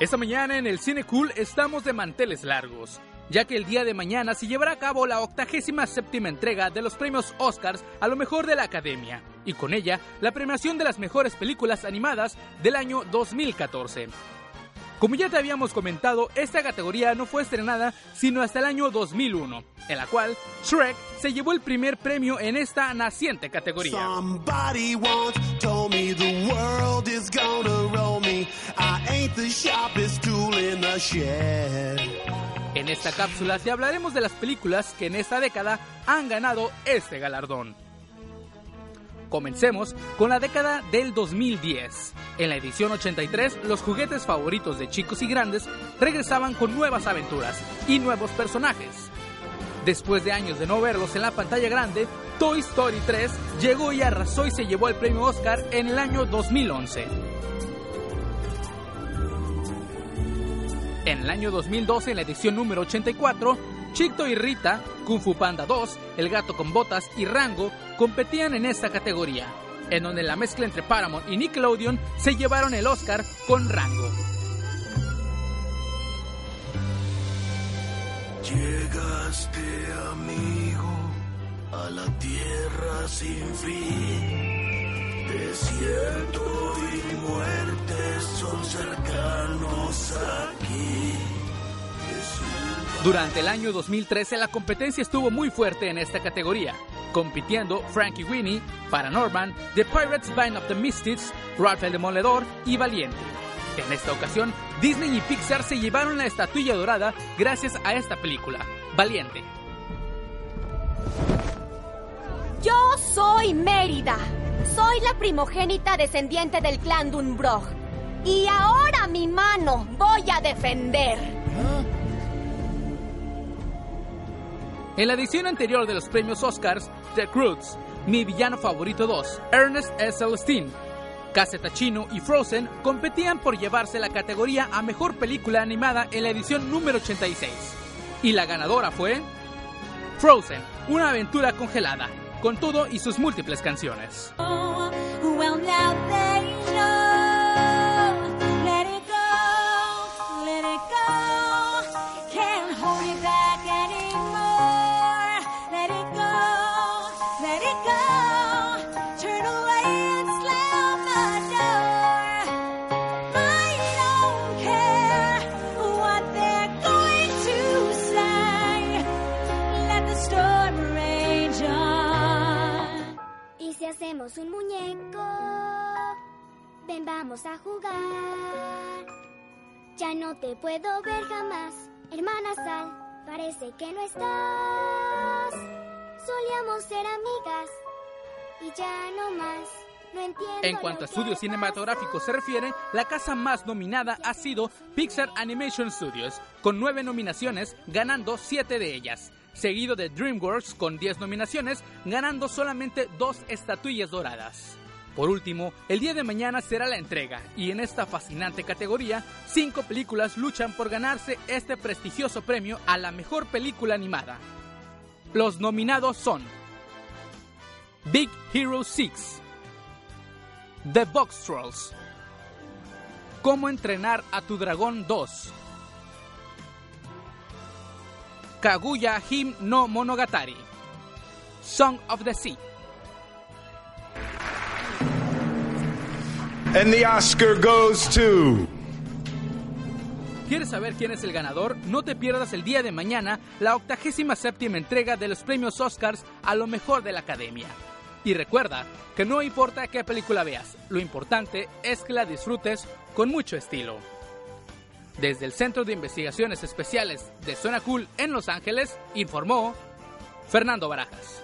Esta mañana en el Cine Cool estamos de manteles largos, ya que el día de mañana se llevará a cabo la 87 entrega de los premios Oscars a lo mejor de la Academia, y con ella la premiación de las mejores películas animadas del año 2014. Como ya te habíamos comentado, esta categoría no fue estrenada sino hasta el año 2001, en la cual Shrek se llevó el primer premio en esta naciente categoría. En esta cápsula te hablaremos de las películas que en esta década han ganado este galardón. Comencemos con la década del 2010. En la edición 83, los juguetes favoritos de chicos y grandes regresaban con nuevas aventuras y nuevos personajes. Después de años de no verlos en la pantalla grande, Toy Story 3 llegó y arrasó y se llevó el premio Oscar en el año 2011. En el año 2012, en la edición número 84, Chito y Rita, Kung Fu Panda 2, El Gato con Botas y Rango competían en esta categoría, en donde la mezcla entre Paramount y Nickelodeon se llevaron el Oscar con Rango. Llegaste, amigo, a la tierra sin fin. Desierto Durante el año 2013 la competencia estuvo muy fuerte en esta categoría, compitiendo Frankie Winnie, Paranorman, The Pirates Band of the Mystics, Ralph el Demoledor y Valiente. En esta ocasión, Disney y Pixar se llevaron la estatuilla dorada gracias a esta película, Valiente. Yo soy Mérida. Soy la primogénita descendiente del clan Dunbrog. Y ahora mi mano voy a defender. En la edición anterior de los premios Oscars, The Croods, Mi Villano Favorito 2, Ernest S. Celestine, Casetachino y Frozen competían por llevarse la categoría a Mejor Película Animada en la edición número 86. Y la ganadora fue Frozen, una aventura congelada, con todo y sus múltiples canciones. Un muñeco. Ven, vamos a jugar. Ya no te puedo ver jamás, hermana Sal. Parece que no estás. Solíamos ser amigas y ya no más. No entiendo en cuanto a estudios cinematográficos se refiere, la casa más nominada ha sido Pixar Animation Studios, con nueve nominaciones, ganando siete de ellas seguido de DreamWorks con 10 nominaciones, ganando solamente dos estatuillas doradas. Por último, el día de mañana será la entrega y en esta fascinante categoría, cinco películas luchan por ganarse este prestigioso premio a la mejor película animada. Los nominados son Big Hero 6, The Box Trolls, Cómo entrenar a tu dragón 2, Kaguya Him no Monogatari, Song of the Sea. And the Oscar goes to. ¿Quieres saber quién es el ganador? No te pierdas el día de mañana la 87 entrega de los premios Oscars a lo mejor de la academia. Y recuerda que no importa qué película veas, lo importante es que la disfrutes con mucho estilo. Desde el Centro de Investigaciones Especiales de Zona Cool en Los Ángeles, informó Fernando Barajas.